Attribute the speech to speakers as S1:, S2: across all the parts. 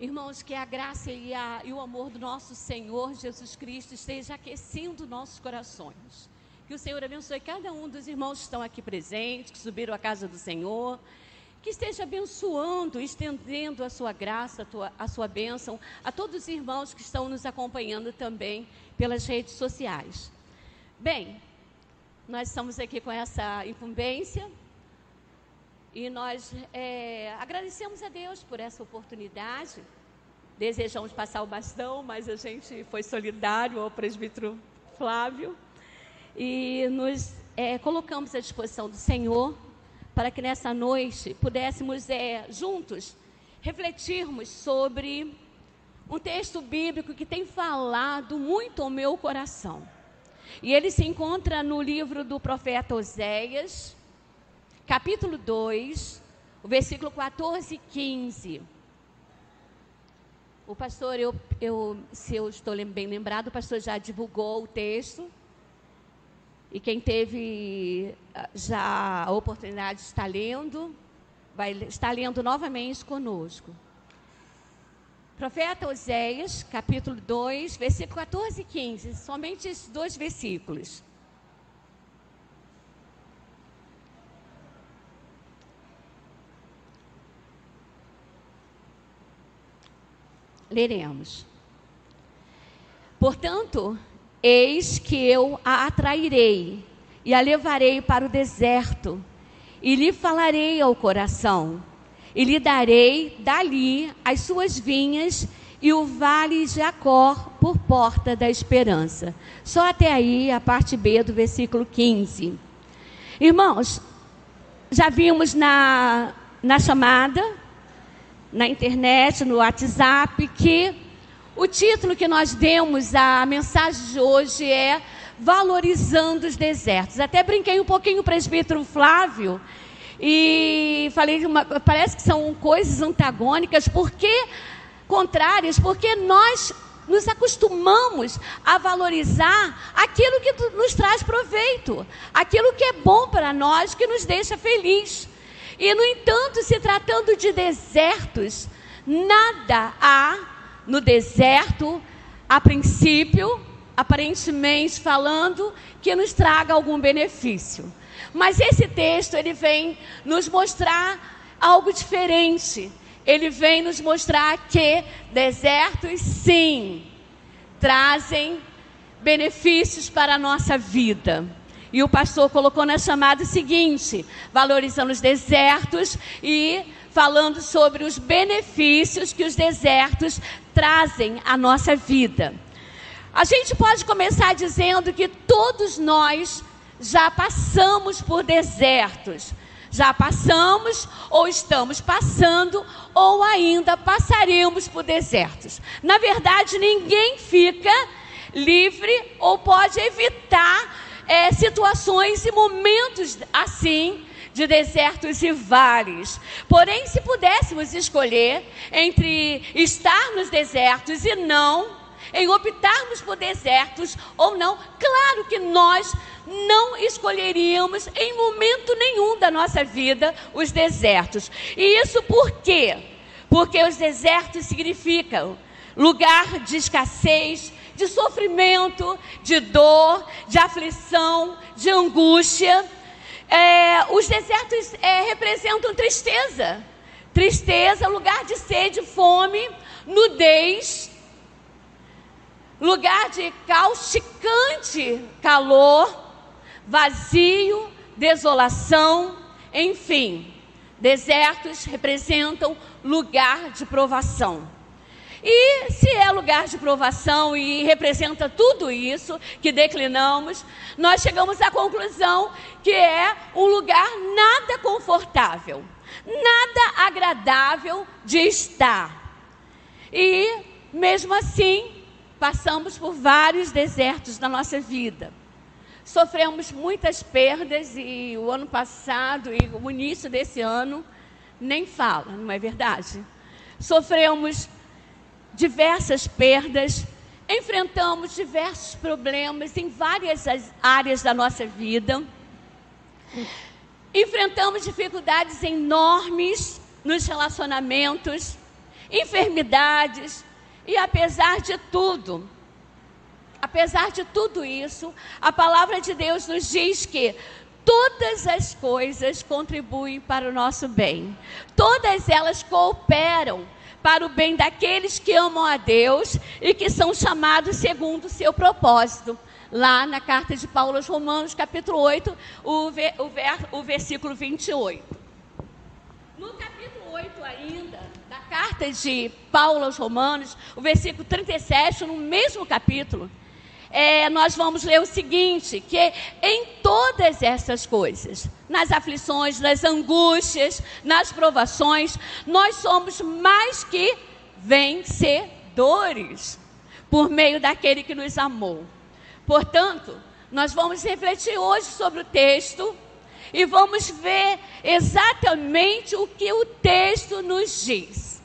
S1: Irmãos, que a graça e, a, e, o amor do nosso Senhor Jesus Cristo esteja aquecendo nossos corações. Que o Senhor abençoe cada um dos irmãos que estão aqui presentes, que subiram à casa do Senhor. Que esteja abençoando, estendendo a sua graça, a, tua, a sua bênção a todos os irmãos que estão nos acompanhando também pelas redes sociais. Bem, nós estamos aqui com essa incumbência e nós é, agradecemos a Deus por essa oportunidade. Desejamos passar o bastão, mas a gente foi solidário ao presbítero Flávio e nos é, colocamos à disposição do Senhor para que nessa noite pudéssemos é, juntos refletirmos sobre um texto bíblico que tem falado muito ao meu coração. E ele se encontra no livro do profeta Oséias, capítulo 2, o versículo 14 e 15. O pastor, eu, eu, se eu estou bem lembrado, o pastor já divulgou o texto. E quem teve ah, já a oportunidade de estar lendo, vai estar lendo novamente conosco. Profeta Oséias, capítulo 2, versículo 14 e 15, somente esses dois versículos. Leremos. Portanto, eis que eu a atrairei e a levarei para o deserto, e lhe falarei ao coração e lhe darei dali as suas vinhas e o vale de Jacó por porta da esperança. Só até aí a parte B do versículo 15. Irmãos, já vimos na, na chamada, na internet, no WhatsApp, que o título que nós demos à mensagem de hoje é Valorizando os Desertos. Até brinquei um pouquinho o presbítero Flávio e falei, uma, parece que são coisas antagônicas, porque contrárias, porque nós nos acostumamos a valorizar aquilo que nos traz proveito, aquilo que é bom para nós, que nos deixa feliz. E, no entanto, se tratando de desertos, nada há no deserto, a princípio, aparentemente falando, que nos traga algum benefício. Mas esse texto ele vem nos mostrar algo diferente. Ele vem nos mostrar que desertos sim trazem benefícios para a nossa vida. E o pastor colocou na chamada o seguinte: valorizando os desertos e falando sobre os benefícios que os desertos trazem à nossa vida. A gente pode começar dizendo que todos nós já passamos por desertos. Já passamos, ou estamos passando, ou ainda passaremos por desertos. Na verdade, ninguém fica livre ou pode evitar é, situações e momentos assim de desertos e vales. Porém, se pudéssemos escolher entre estar nos desertos e não, em optarmos por desertos ou não, claro que nós não escolheríamos em momento nenhum da nossa vida os desertos. E isso por quê? Porque os desertos significam lugar de escassez, de sofrimento, de dor, de aflição, de angústia. É, os desertos é, representam tristeza. Tristeza, lugar de sede, fome, nudez, lugar de causticante calor, vazio, desolação, enfim. Desertos representam lugar de provação. E se é lugar de provação e representa tudo isso que declinamos, nós chegamos à conclusão que é um lugar nada confortável, nada agradável de estar. E mesmo assim, passamos por vários desertos na nossa vida. Sofremos muitas perdas e o ano passado e o início desse ano nem fala, não é verdade? Sofremos diversas perdas, enfrentamos diversos problemas em várias áreas da nossa vida. Enfrentamos dificuldades enormes nos relacionamentos, enfermidades, e apesar de tudo, apesar de tudo isso, a palavra de Deus nos diz que todas as coisas contribuem para o nosso bem, todas elas cooperam para o bem daqueles que amam a Deus e que são chamados segundo o seu propósito. Lá na carta de Paulo aos Romanos, capítulo 8, o, ver, o, ver, o versículo 28. No capítulo 8 ainda, da carta de Paulo aos Romanos, o versículo 37, no mesmo capítulo, é, nós vamos ler o seguinte: que em todas essas coisas, nas aflições, nas angústias, nas provações, nós somos mais que vencedores por meio daquele que nos amou. Portanto, nós vamos refletir hoje sobre o texto e vamos ver exatamente o que o texto nos diz.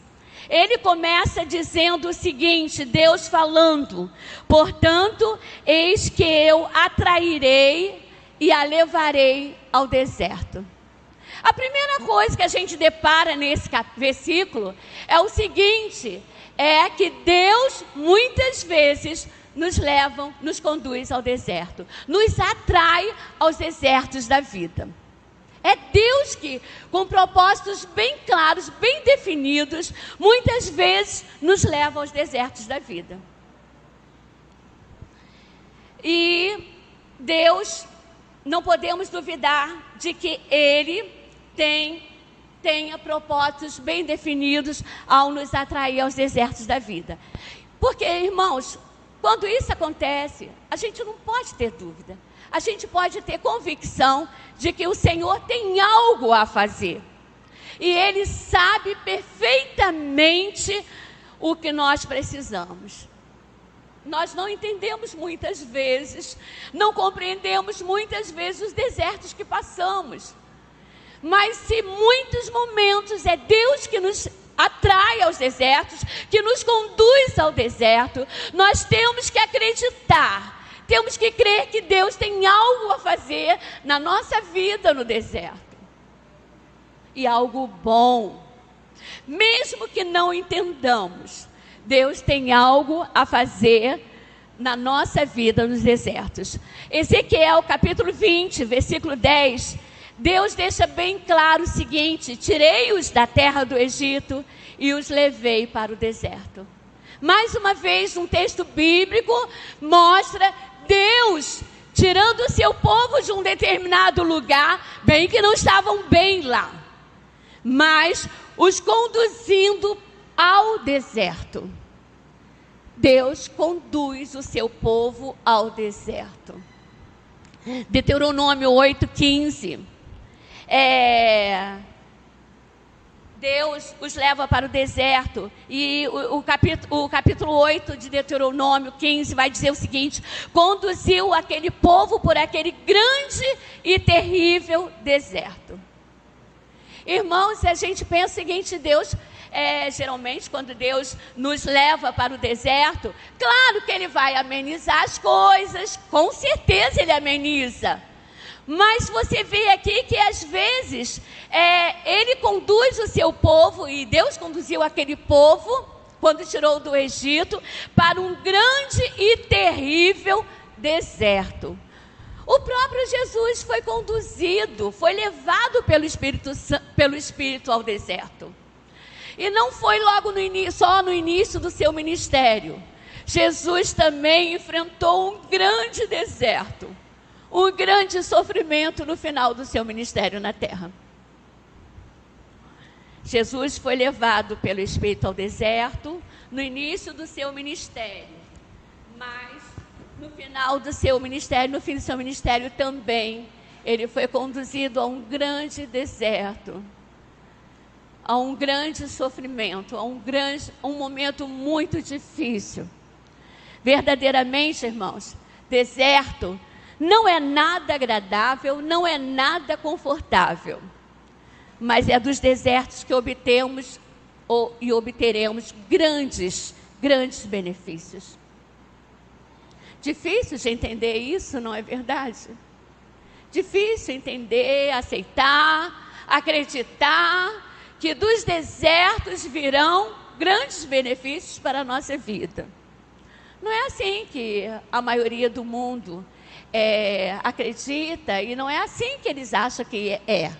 S1: Ele começa dizendo o seguinte: Deus falando, portanto, eis que eu atrairei e a levarei ao deserto. A primeira coisa que a gente depara nesse versículo é o seguinte: é que Deus muitas vezes nos leva, nos conduz ao deserto, nos atrai aos desertos da vida. É Deus que, com propósitos bem claros, bem definidos, muitas vezes nos leva aos desertos da vida. E Deus, não podemos duvidar de que Ele tem tenha propósitos bem definidos ao nos atrair aos desertos da vida. Porque, irmãos, quando isso acontece, a gente não pode ter dúvida a gente pode ter convicção de que o Senhor tem algo a fazer. E Ele sabe perfeitamente o que nós precisamos. Nós não entendemos muitas vezes, não compreendemos muitas vezes os desertos que passamos. Mas se muitos momentos é Deus que nos atrai aos desertos, que nos conduz ao deserto, nós temos que acreditar temos que crer que Deus tem algo a fazer na nossa vida no deserto. E algo bom. Mesmo que não entendamos, Deus tem algo a fazer na nossa vida nos desertos. Ezequiel capítulo 20, versículo 10. Deus deixa bem claro o seguinte: tirei-os da terra do Egito e os levei para o deserto. Mais uma vez, um texto bíblico mostra Deus tirando o seu povo de um determinado lugar, bem que não estavam bem lá, mas os conduzindo ao deserto. Deus conduz o seu povo ao deserto. Deuteronômio 8,15. É, Deus os leva para o deserto. E o, o, capítulo, o capítulo 8 de Deuteronômio 15 vai dizer o seguinte: conduziu aquele povo por aquele grande e terrível deserto. Irmãos, a gente pensa o seguinte: Deus, é, geralmente, quando Deus nos leva para o deserto, claro que Ele vai amenizar as coisas, com certeza Ele ameniza. Mas você vê aqui que às vezes é, ele conduz o seu povo, e Deus conduziu aquele povo, quando tirou do Egito, para um grande e terrível deserto. O próprio Jesus foi conduzido, foi levado pelo Espírito, pelo Espírito ao deserto. E não foi logo no só no início do seu ministério. Jesus também enfrentou um grande deserto um grande sofrimento no final do seu ministério na terra. Jesus foi levado pelo Espírito ao deserto no início do seu ministério, mas no final do seu ministério, no fim do seu ministério também, ele foi conduzido a um grande deserto, a um grande sofrimento, a um grande, um momento muito difícil. Verdadeiramente, irmãos, deserto não é nada agradável, não é nada confortável, mas é dos desertos que obtemos ou, e obteremos grandes, grandes benefícios. Difícil de entender isso, não é verdade? Difícil entender, aceitar, acreditar que dos desertos virão grandes benefícios para a nossa vida. Não é assim que a maioria do mundo é, acredita e não é assim que eles acham que é.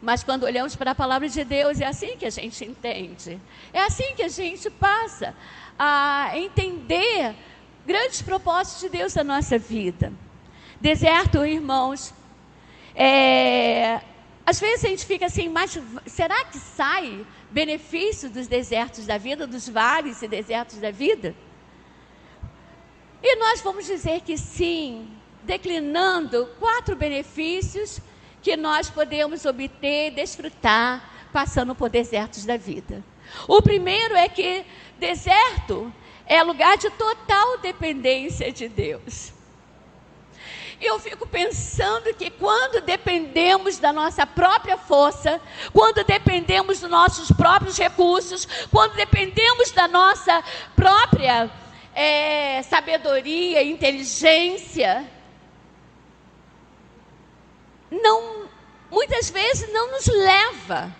S1: Mas quando olhamos para a palavra de Deus, é assim que a gente entende. É assim que a gente passa a entender grandes propósitos de Deus na nossa vida. Deserto, irmãos, é, às vezes a gente fica assim, mas será que sai benefício dos desertos da vida, dos vales e desertos da vida? E nós vamos dizer que sim, declinando quatro benefícios que nós podemos obter, desfrutar, passando por desertos da vida. O primeiro é que deserto é lugar de total dependência de Deus. Eu fico pensando que quando dependemos da nossa própria força, quando dependemos dos nossos próprios recursos, quando dependemos da nossa própria é, sabedoria, inteligência, não, muitas vezes não nos leva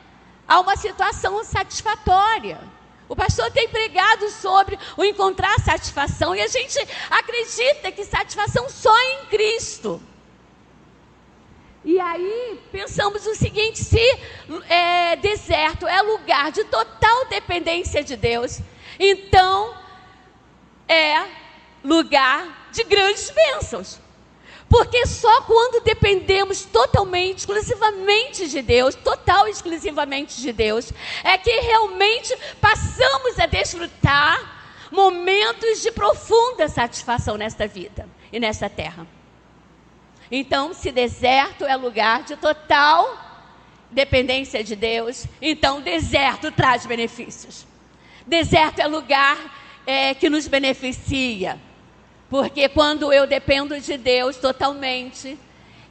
S1: a uma situação satisfatória. O pastor tem pregado sobre o encontrar satisfação e a gente acredita que satisfação só em Cristo. E aí pensamos o seguinte: se é, deserto é lugar de total dependência de Deus, então é lugar de grandes bênçãos. Porque só quando dependemos totalmente, exclusivamente de Deus, total e exclusivamente de Deus, é que realmente passamos a desfrutar momentos de profunda satisfação nesta vida e nesta terra. Então, se deserto é lugar de total dependência de Deus, então deserto traz benefícios. Deserto é lugar é, que nos beneficia. Porque quando eu dependo de Deus totalmente,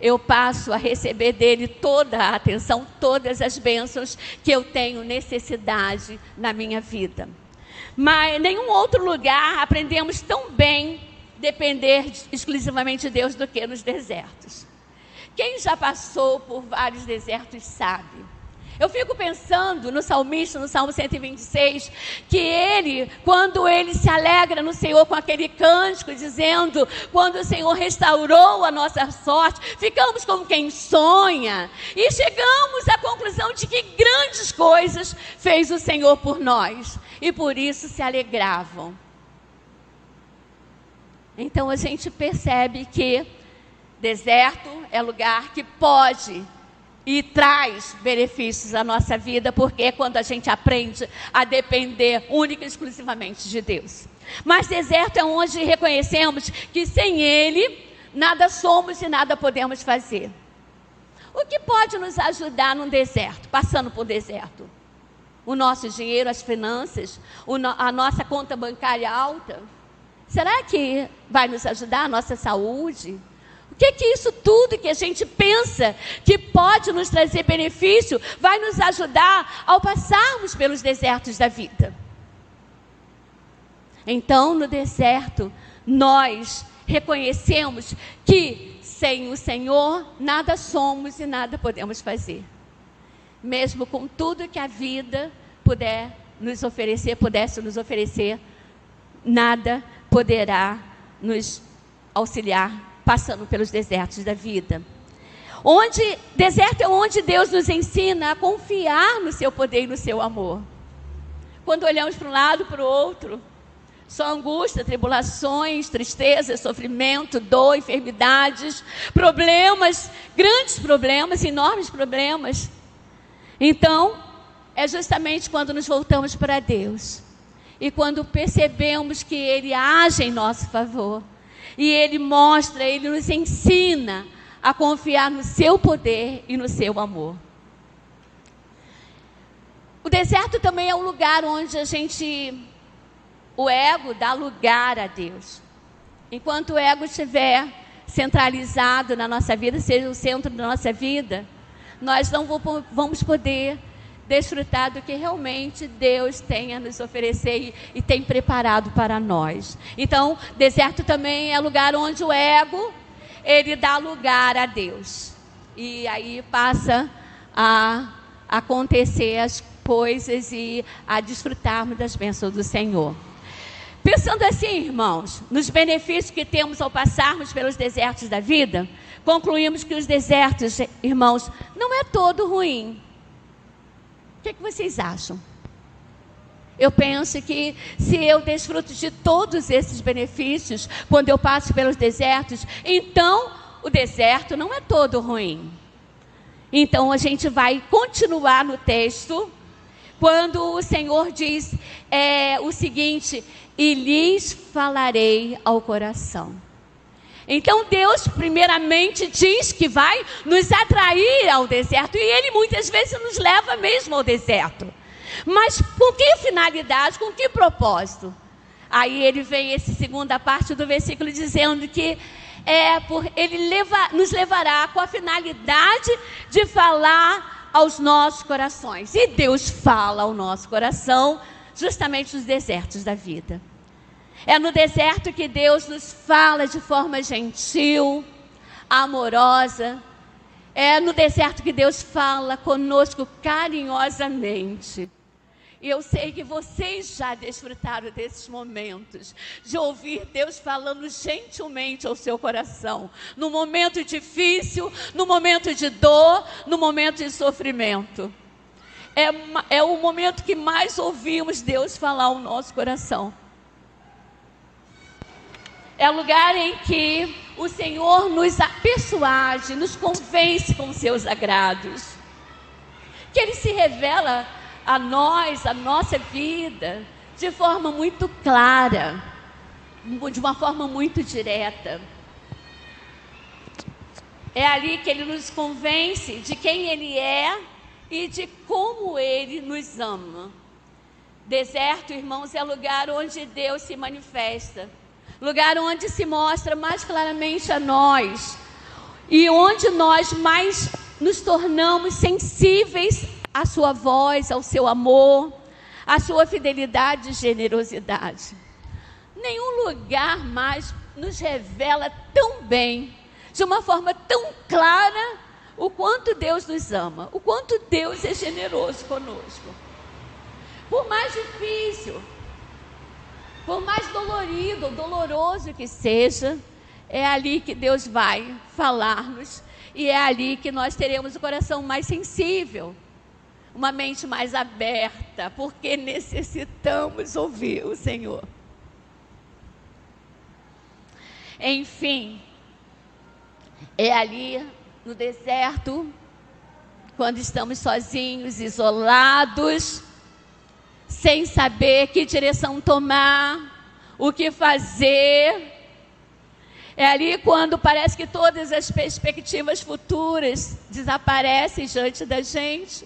S1: eu passo a receber dele toda a atenção, todas as bênçãos que eu tenho necessidade na minha vida. Mas em nenhum outro lugar aprendemos tão bem depender exclusivamente de Deus do que nos desertos. Quem já passou por vários desertos sabe eu fico pensando no salmista, no Salmo 126, que ele, quando ele se alegra no Senhor com aquele cântico, dizendo: quando o Senhor restaurou a nossa sorte, ficamos como quem sonha, e chegamos à conclusão de que grandes coisas fez o Senhor por nós, e por isso se alegravam. Então a gente percebe que deserto é lugar que pode e traz benefícios à nossa vida, porque é quando a gente aprende a depender única e exclusivamente de Deus. Mas deserto é onde reconhecemos que sem Ele nada somos e nada podemos fazer. O que pode nos ajudar num deserto, passando por deserto? O nosso dinheiro, as finanças, a nossa conta bancária alta? Será que vai nos ajudar a nossa saúde? Que que isso tudo que a gente pensa que pode nos trazer benefício vai nos ajudar ao passarmos pelos desertos da vida? Então, no deserto, nós reconhecemos que sem o Senhor nada somos e nada podemos fazer. Mesmo com tudo que a vida puder nos oferecer, pudesse nos oferecer, nada poderá nos auxiliar passando pelos desertos da vida. Onde deserto é onde Deus nos ensina a confiar no seu poder e no seu amor. Quando olhamos para um lado para o outro, só angústia, tribulações, tristeza, sofrimento, dor, enfermidades, problemas, grandes problemas, enormes problemas. Então, é justamente quando nos voltamos para Deus e quando percebemos que Ele age em nosso favor, e ele mostra, ele nos ensina a confiar no seu poder e no seu amor. O deserto também é um lugar onde a gente, o ego dá lugar a Deus. Enquanto o ego estiver centralizado na nossa vida, seja o centro da nossa vida, nós não vamos poder desfrutar do que realmente Deus tem a nos oferecer e, e tem preparado para nós. Então, deserto também é lugar onde o ego ele dá lugar a Deus. E aí passa a acontecer as coisas e a desfrutarmos das bênçãos do Senhor. Pensando assim, irmãos, nos benefícios que temos ao passarmos pelos desertos da vida, concluímos que os desertos, irmãos, não é todo ruim. O que, é que vocês acham? Eu penso que se eu desfruto de todos esses benefícios quando eu passo pelos desertos, então o deserto não é todo ruim. Então a gente vai continuar no texto quando o Senhor diz é, o seguinte: e lhes falarei ao coração. Então Deus, primeiramente, diz que vai nos atrair ao deserto, e Ele muitas vezes nos leva mesmo ao deserto. Mas com que finalidade, com que propósito? Aí ele vem essa segunda parte do versículo dizendo que é por ele leva, nos levará com a finalidade de falar aos nossos corações. E Deus fala ao nosso coração justamente nos desertos da vida. É no deserto que Deus nos fala de forma gentil, amorosa. É no deserto que Deus fala conosco carinhosamente. E eu sei que vocês já desfrutaram desses momentos, de ouvir Deus falando gentilmente ao seu coração, no momento difícil, no momento de dor, no momento de sofrimento. É, é o momento que mais ouvimos Deus falar ao nosso coração. É lugar em que o Senhor nos persuade, nos convence com seus agrados. Que Ele se revela a nós, a nossa vida, de forma muito clara, de uma forma muito direta. É ali que ele nos convence de quem ele é e de como ele nos ama. Deserto, irmãos, é lugar onde Deus se manifesta, lugar onde se mostra mais claramente a nós e onde nós mais nos tornamos sensíveis a sua voz, ao seu amor, a sua fidelidade e generosidade. Nenhum lugar mais nos revela tão bem, de uma forma tão clara, o quanto Deus nos ama, o quanto Deus é generoso conosco. Por mais difícil, por mais dolorido doloroso que seja, é ali que Deus vai falar-nos e é ali que nós teremos o coração mais sensível uma mente mais aberta, porque necessitamos ouvir o Senhor. Enfim, é ali no deserto, quando estamos sozinhos, isolados, sem saber que direção tomar, o que fazer. É ali quando parece que todas as perspectivas futuras desaparecem diante da gente.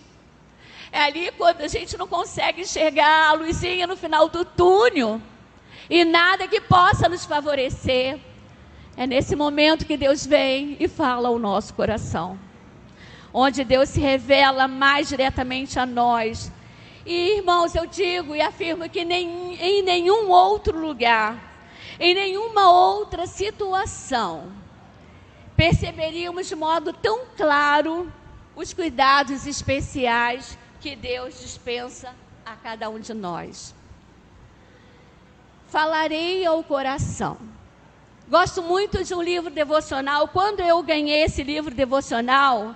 S1: É ali quando a gente não consegue enxergar a luzinha no final do túnel e nada que possa nos favorecer. É nesse momento que Deus vem e fala ao nosso coração. Onde Deus se revela mais diretamente a nós. E irmãos, eu digo e afirmo que nem, em nenhum outro lugar, em nenhuma outra situação, perceberíamos de modo tão claro os cuidados especiais que Deus dispensa a cada um de nós. Falarei ao coração. Gosto muito de um livro devocional. Quando eu ganhei esse livro devocional,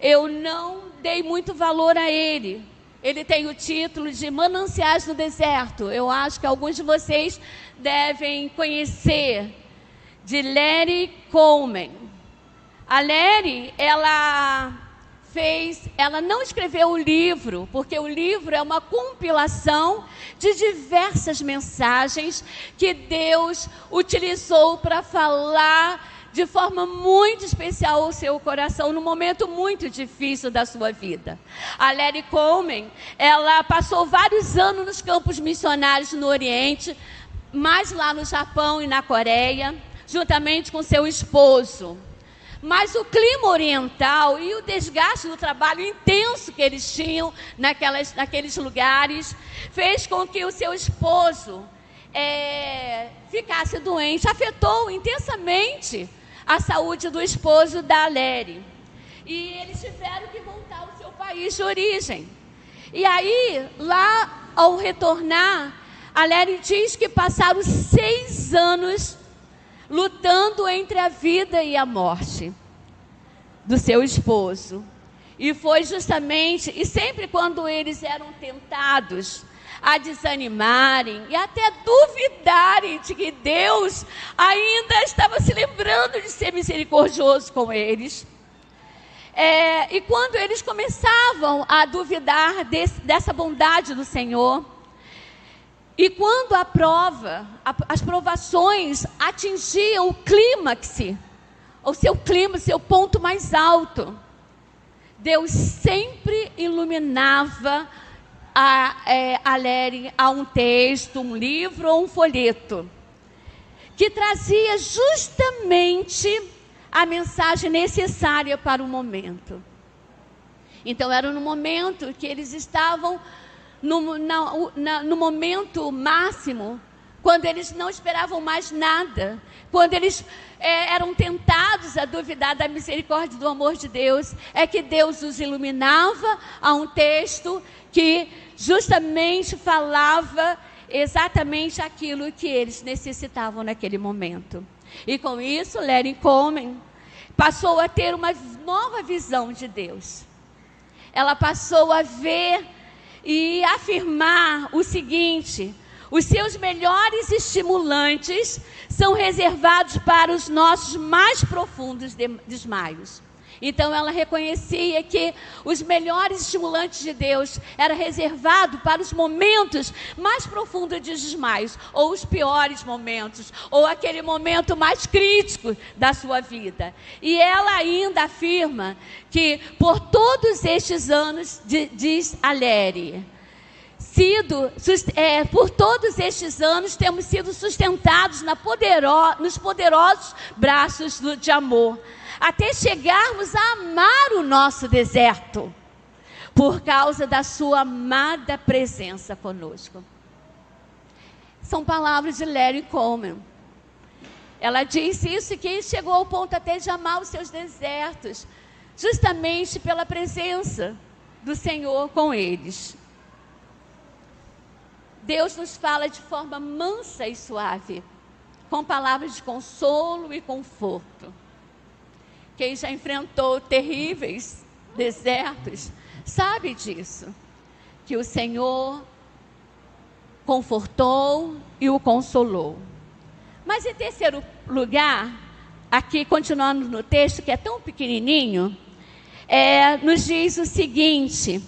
S1: eu não dei muito valor a ele. Ele tem o título de Mananciais no Deserto. Eu acho que alguns de vocês devem conhecer, de Larry Coleman. A Larry, ela fez, ela não escreveu o livro, porque o livro é uma compilação de diversas mensagens que Deus utilizou para falar de forma muito especial ao seu coração num momento muito difícil da sua vida. A Larry Coleman, ela passou vários anos nos campos missionários no Oriente, mais lá no Japão e na Coreia, juntamente com seu esposo. Mas o clima oriental e o desgaste do trabalho intenso que eles tinham naquelas, naqueles lugares fez com que o seu esposo é, ficasse doente, afetou intensamente a saúde do esposo da Lery. E eles tiveram que voltar ao seu país de origem. E aí, lá ao retornar, a Lery diz que passaram seis anos lutando entre a vida e a morte do seu esposo. E foi justamente, e sempre quando eles eram tentados a desanimarem e até duvidarem de que Deus ainda estava se lembrando de ser misericordioso com eles. É, e quando eles começavam a duvidar desse, dessa bondade do Senhor, e quando a prova, a, as provações atingiam o clímax, o seu clima, seu ponto mais alto, Deus sempre iluminava a, é, a um texto, um livro ou um folheto, que trazia justamente a mensagem necessária para o momento. Então, era no momento que eles estavam no, na, na, no momento máximo, quando eles não esperavam mais nada, quando eles é, eram tentados a duvidar da misericórdia do amor de Deus, é que Deus os iluminava a um texto que justamente falava exatamente aquilo que eles necessitavam naquele momento. E com isso, Larry Coleman passou a ter uma nova visão de Deus. Ela passou a ver e afirmar o seguinte: os seus melhores estimulantes são reservados para os nossos mais profundos desmaios. Então ela reconhecia que os melhores estimulantes de Deus era reservado para os momentos mais profundos de desmaios, ou os piores momentos, ou aquele momento mais crítico da sua vida. E ela ainda afirma que por todos estes anos, diz Aléria, sido, é, por todos estes anos, temos sido sustentados na nos poderosos braços de amor, até chegarmos a amar o nosso deserto, por causa da sua amada presença conosco. São palavras de Larry Coleman. Ela disse isso que chegou ao ponto até de amar os seus desertos, justamente pela presença do Senhor com eles. Deus nos fala de forma mansa e suave, com palavras de consolo e conforto. Quem já enfrentou terríveis desertos sabe disso, que o Senhor confortou e o consolou. Mas em terceiro lugar, aqui continuando no texto que é tão pequenininho, é, nos diz o seguinte: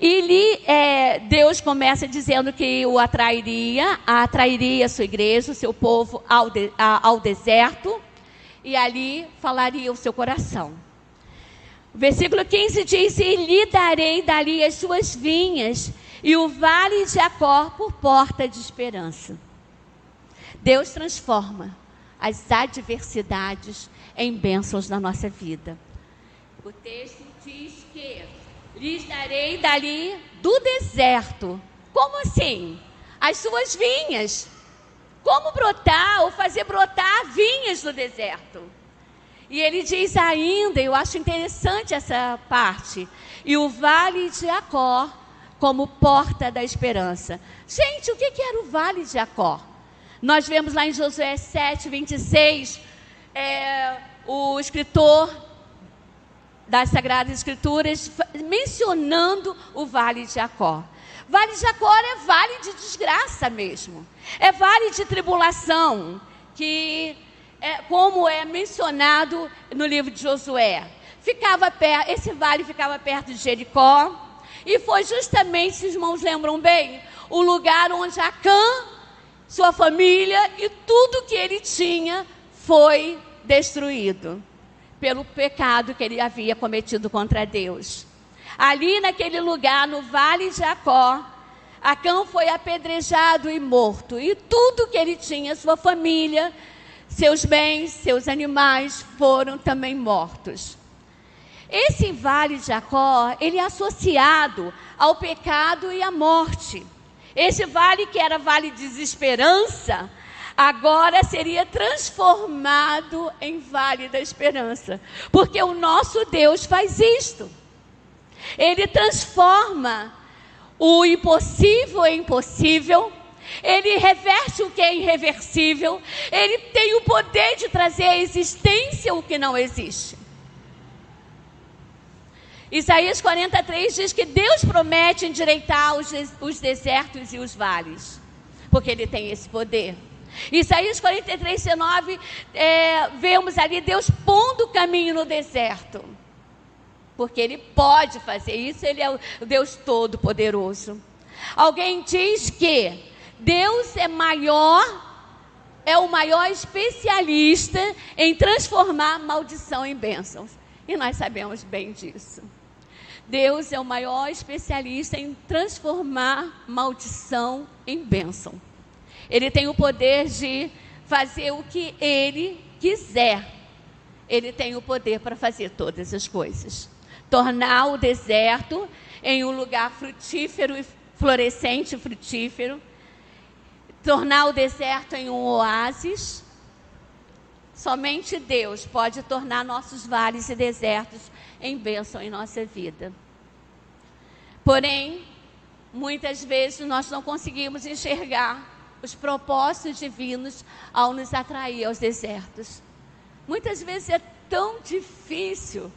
S1: e lhe, é, Deus começa dizendo que o atrairia, atrairia a sua igreja, o seu povo ao, de, a, ao deserto, e ali falaria o seu coração. Versículo 15 diz: E lhe darei dali as suas vinhas, e o vale de Acor por porta de esperança. Deus transforma as adversidades em bênçãos na nossa vida. O texto diz que lhes darei dali do deserto. Como assim? As suas vinhas. Como brotar ou fazer brotar vinhas do deserto? E ele diz ainda, eu acho interessante essa parte, e o vale de Acó como porta da esperança. Gente, o que, que era o vale de Acó? Nós vemos lá em Josué 7, 26, é, o escritor das Sagradas Escrituras mencionando o Vale de Jacó. Vale de Jacó é vale de desgraça mesmo. É vale de tribulação, que é, como é mencionado no livro de Josué. Ficava perto, esse vale ficava perto de Jericó, e foi justamente, se os irmãos lembram bem, o lugar onde Acã, sua família e tudo que ele tinha foi destruído pelo pecado que ele havia cometido contra Deus. Ali naquele lugar, no vale de Jacó, Acã foi apedrejado e morto, e tudo que ele tinha, sua família, seus bens, seus animais, foram também mortos. Esse vale de Jacó, ele é associado ao pecado e à morte. Esse vale que era vale de desesperança, agora seria transformado em vale da esperança. Porque o nosso Deus faz isto. Ele transforma o impossível é impossível, ele reverte o que é irreversível, ele tem o poder de trazer à existência o que não existe. Isaías 43 diz que Deus promete endireitar os, os desertos e os vales, porque Ele tem esse poder. Isaías 43, 19, é, vemos ali Deus pondo o caminho no deserto, porque Ele pode fazer isso, Ele é o Deus Todo-Poderoso. Alguém diz que Deus é maior, é o maior especialista em transformar maldição em bênçãos. E nós sabemos bem disso. Deus é o maior especialista em transformar maldição em bênção. Ele tem o poder de fazer o que ele quiser. Ele tem o poder para fazer todas as coisas. Tornar o deserto em um lugar frutífero e florescente frutífero. Tornar o deserto em um oásis. Somente Deus pode tornar nossos vales e desertos em bênção em nossa vida. Porém, muitas vezes nós não conseguimos enxergar os propósitos divinos ao nos atrair aos desertos. Muitas vezes é tão difícil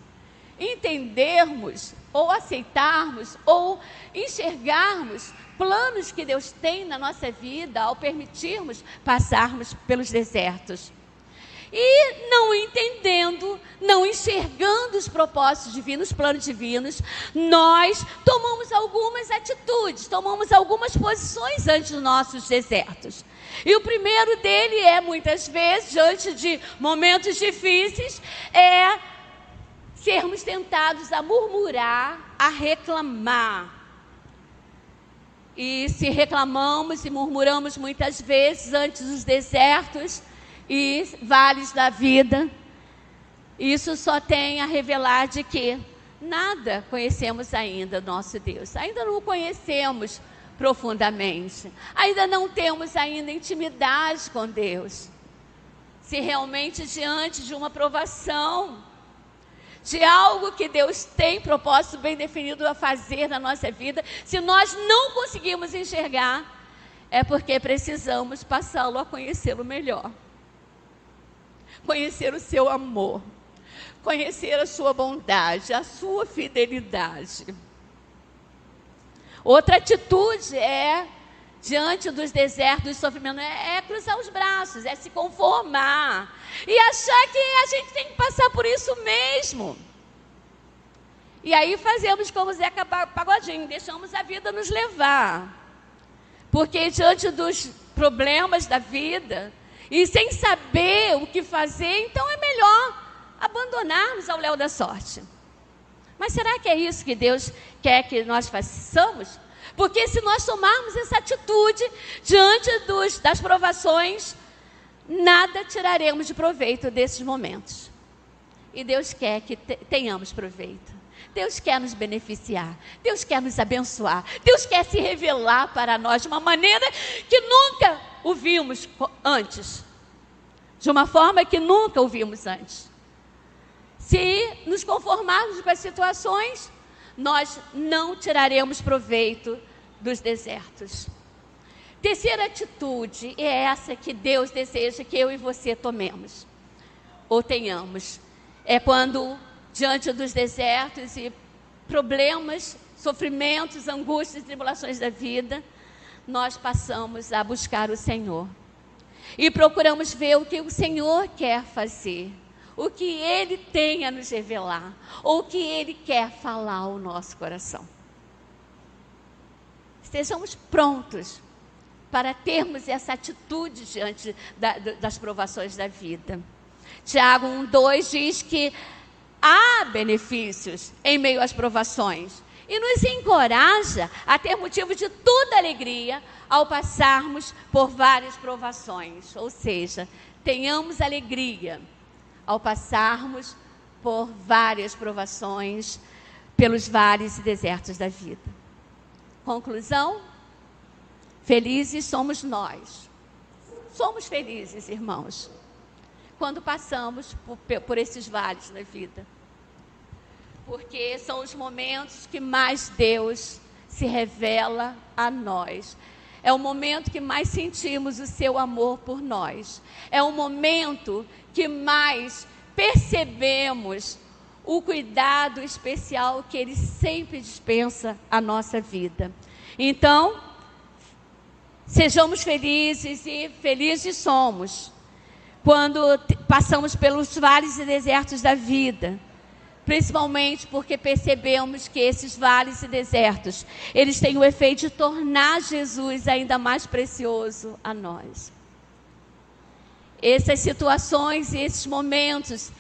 S1: entendermos ou aceitarmos ou enxergarmos planos que Deus tem na nossa vida ao permitirmos passarmos pelos desertos. E não entendendo, não enxergando os propósitos divinos, os planos divinos, nós tomamos algumas atitudes, tomamos algumas posições ante os nossos desertos. E o primeiro dele é, muitas vezes, diante de momentos difíceis, é sermos tentados a murmurar, a reclamar. E se reclamamos e murmuramos muitas vezes antes dos desertos, e vales da vida. Isso só tem a revelar de que nada conhecemos ainda nosso Deus. Ainda não o conhecemos profundamente. Ainda não temos ainda intimidade com Deus. Se realmente diante de uma provação, de algo que Deus tem propósito bem definido a fazer na nossa vida, se nós não conseguimos enxergar, é porque precisamos passá-lo a conhecê-lo melhor. Conhecer o seu amor, conhecer a sua bondade, a sua fidelidade. Outra atitude é, diante dos desertos, dos sofrimentos, é, é cruzar os braços, é se conformar e achar que a gente tem que passar por isso mesmo. E aí fazemos como Zeca Pagodinho, deixamos a vida nos levar. Porque diante dos problemas da vida, e sem saber o que fazer, então é melhor abandonarmos ao léu da sorte. Mas será que é isso que Deus quer que nós façamos? Porque se nós tomarmos essa atitude diante dos, das provações, nada tiraremos de proveito desses momentos. E Deus quer que tenhamos proveito. Deus quer nos beneficiar, Deus quer nos abençoar, Deus quer se revelar para nós de uma maneira que nunca o vimos antes, de uma forma que nunca o vimos antes. Se nos conformarmos com as situações, nós não tiraremos proveito dos desertos. Terceira atitude é essa que Deus deseja que eu e você tomemos, ou tenhamos. É quando diante dos desertos e problemas, sofrimentos, angústias e tribulações da vida, nós passamos a buscar o Senhor. E procuramos ver o que o Senhor quer fazer, o que Ele tem a nos revelar, ou o que Ele quer falar ao nosso coração. Estejamos prontos para termos essa atitude diante da, das provações da vida. Tiago 1,2 diz que há benefícios em meio às provações e nos encoraja a ter motivo de toda alegria ao passarmos por várias provações. Ou seja, tenhamos alegria ao passarmos por várias provações pelos vales e desertos da vida. Conclusão: felizes somos nós. Somos felizes, irmãos, quando passamos por, por esses vales da vida porque são os momentos que mais Deus se revela a nós. É o momento que mais sentimos o seu amor por nós. É o momento que mais percebemos o cuidado especial que ele sempre dispensa à nossa vida. Então, sejamos felizes e felizes somos quando passamos pelos vales e desertos da vida principalmente porque percebemos que esses vales e desertos, eles têm o efeito de tornar Jesus ainda mais precioso a nós. Essas situações e esses momentos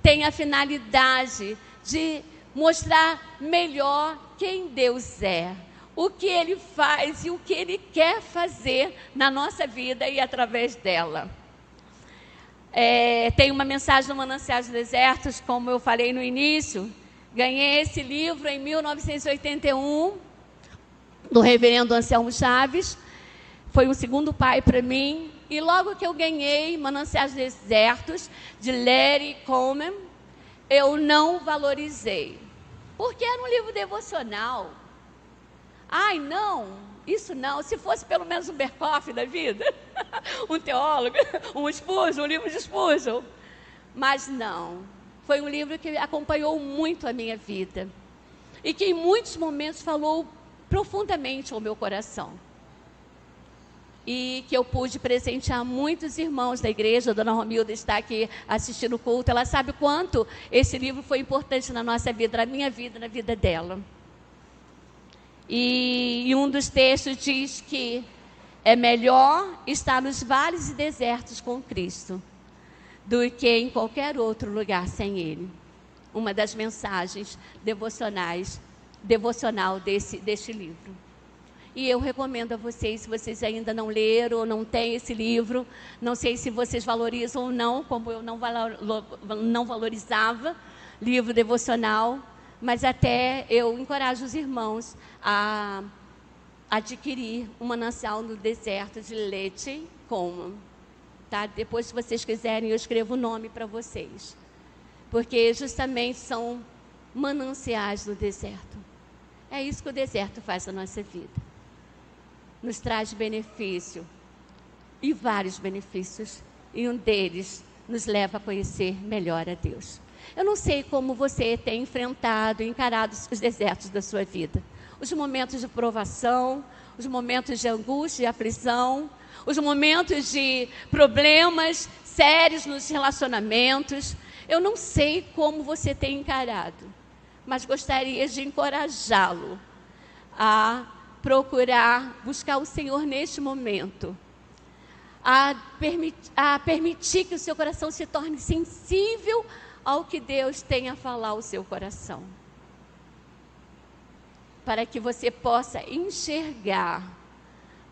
S1: têm a finalidade de mostrar melhor quem Deus é, o que Ele faz e o que Ele quer fazer na nossa vida e através dela. É, tem uma mensagem no Mananciais dos Desertos, como eu falei no início. Ganhei esse livro em 1981, do reverendo Anselmo Chaves. Foi um segundo pai para mim. E logo que eu ganhei Mananciais dos Desertos, de Larry Coleman, eu não valorizei. Porque era um livro devocional. Ai, não, isso não. Se fosse pelo menos um Berkoff da vida, um teólogo, um Spurgeon, um livro de Spurgeon. Mas não. Foi um livro que acompanhou muito a minha vida. E que em muitos momentos falou profundamente ao meu coração. E que eu pude presentear muitos irmãos da igreja. A dona Romilda está aqui assistindo o culto. Ela sabe quanto esse livro foi importante na nossa vida, na minha vida, na vida dela. E, e um dos textos diz que é melhor estar nos vales e desertos com Cristo do que em qualquer outro lugar sem Ele. Uma das mensagens devocionais, devocional desse, deste livro. E eu recomendo a vocês, se vocês ainda não leram ou não têm esse livro, não sei se vocês valorizam ou não, como eu não, valor, não valorizava livro devocional, mas até eu encorajo os irmãos a adquirir um manancial no deserto de leite como. Tá? Depois, se vocês quiserem, eu escrevo o nome para vocês. Porque justamente são mananciais no deserto. É isso que o deserto faz na nossa vida. Nos traz benefício. E vários benefícios. E um deles nos leva a conhecer melhor a Deus. Eu não sei como você tem enfrentado encarado os desertos da sua vida. Os momentos de provação, os momentos de angústia e aflição, os momentos de problemas sérios nos relacionamentos. Eu não sei como você tem encarado, mas gostaria de encorajá-lo a procurar buscar o Senhor neste momento, a, permit, a permitir que o seu coração se torne sensível ao que Deus tem a falar ao seu coração. Para que você possa enxergar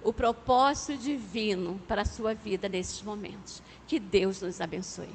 S1: o propósito divino para a sua vida nesses momentos. Que Deus nos abençoe.